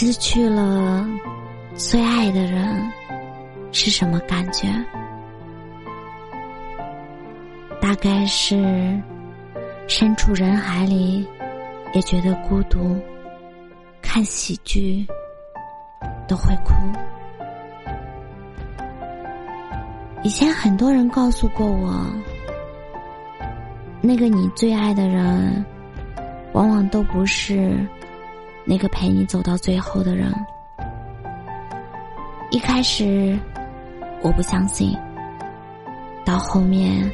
失去了最爱的人是什么感觉？大概是身处人海里也觉得孤独，看喜剧都会哭。以前很多人告诉过我，那个你最爱的人，往往都不是。那个陪你走到最后的人，一开始我不相信，到后面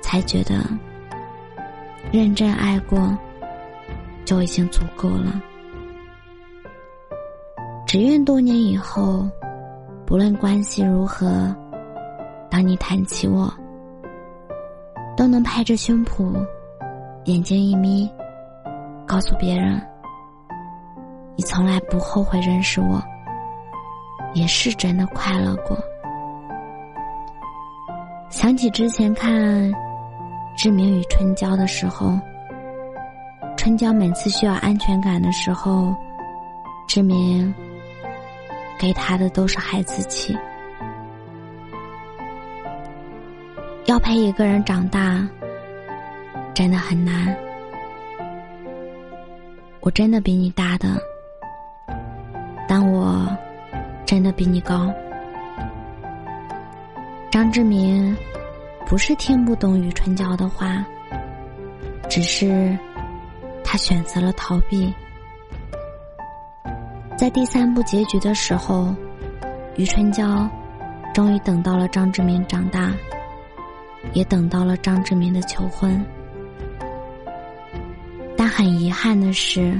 才觉得认真爱过就已经足够了。只愿多年以后，不论关系如何，当你谈起我，都能拍着胸脯，眼睛一眯，告诉别人。你从来不后悔认识我，也是真的快乐过。想起之前看《志明与春娇》的时候，春娇每次需要安全感的时候，志明给他的都是孩子气。要陪一个人长大，真的很难。我真的比你大的。比你高。张志明不是听不懂余春娇的话，只是他选择了逃避。在第三部结局的时候，余春娇终于等到了张志明长大，也等到了张志明的求婚。但很遗憾的是。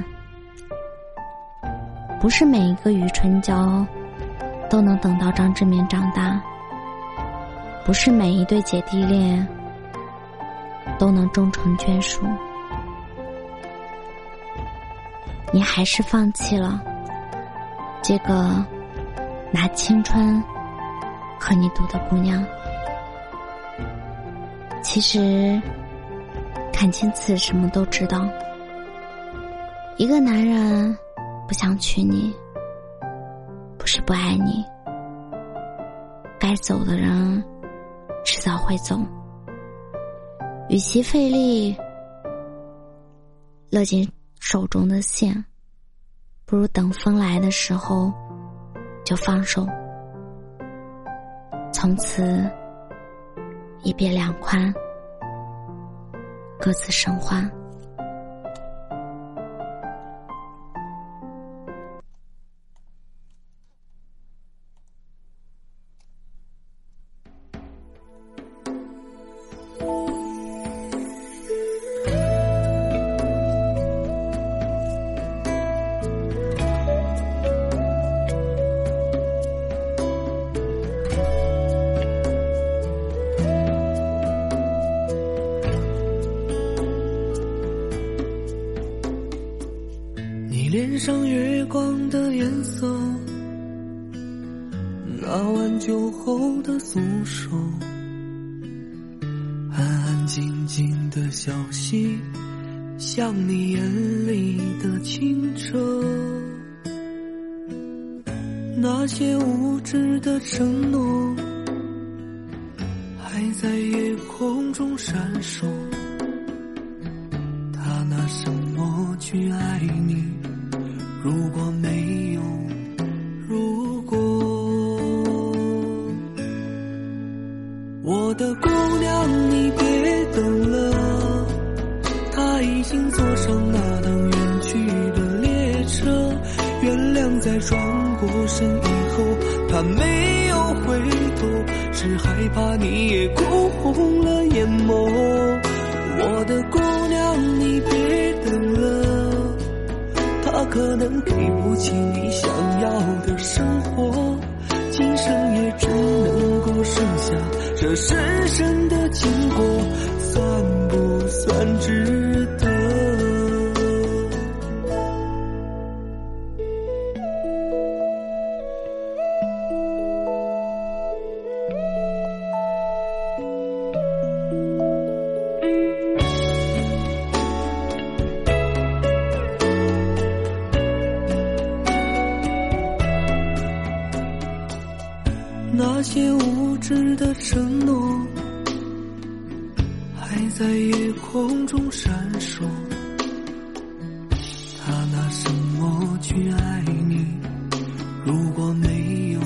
不是每一个余春娇都能等到张志明长大，不是每一对姐弟恋都能终成眷属，你还是放弃了这个拿青春和你赌的姑娘。其实阚清子什么都知道，一个男人。不想娶你，是不爱你。该走的人，迟早会走。与其费力勒紧手中的线，不如等风来的时候就放手。从此一别两宽，各自生欢。脸上月光的颜色，那晚酒后的诉说，安安静静的小溪，像你眼里的清澈，那些无知的承诺，还在夜空中闪烁，他拿什么去爱你？如果没有如果，我的姑娘，你别等了，他已经坐上那趟远去的列车。原谅在转过身以后，他没有回头，是害怕你也哭红了眼眸。我的姑娘，你别。可能给不起你想要的生活，今生也只能够剩下这深深的经的承诺，还在夜空中闪烁。他拿什么去爱你？如果没有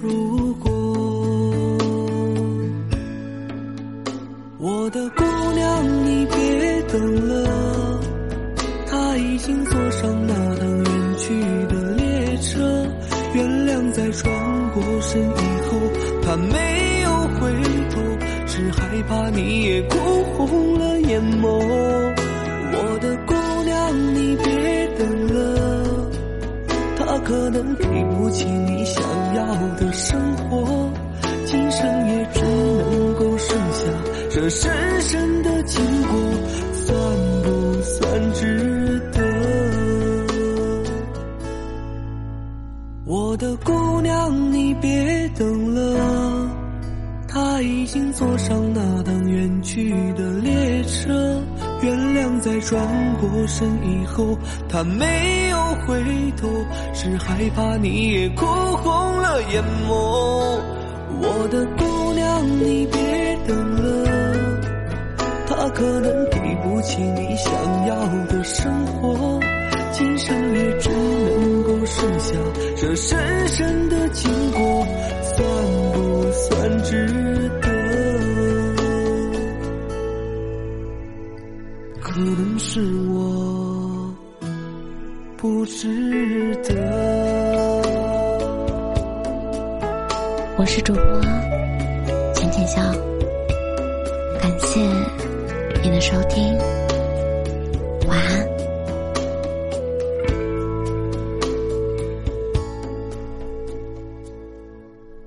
如果，我的姑娘，你别等了，他已经坐上那趟远去的列车。原谅在转过身以后，没有回头，只害怕你也哭红了眼眸。我的姑娘，你别等了，他可能给不起你想要的生活，今生也只能够剩下这深深的坐上那趟远去的列车。原谅在转过身以后，他没有回头，是害怕你也哭红了眼眸。我的姑娘，你别等了，他可能给不起你想要的生活，今生也只能够剩下这深深的经过，算不算值值得。我是主播浅浅笑，感谢你的收听，晚安。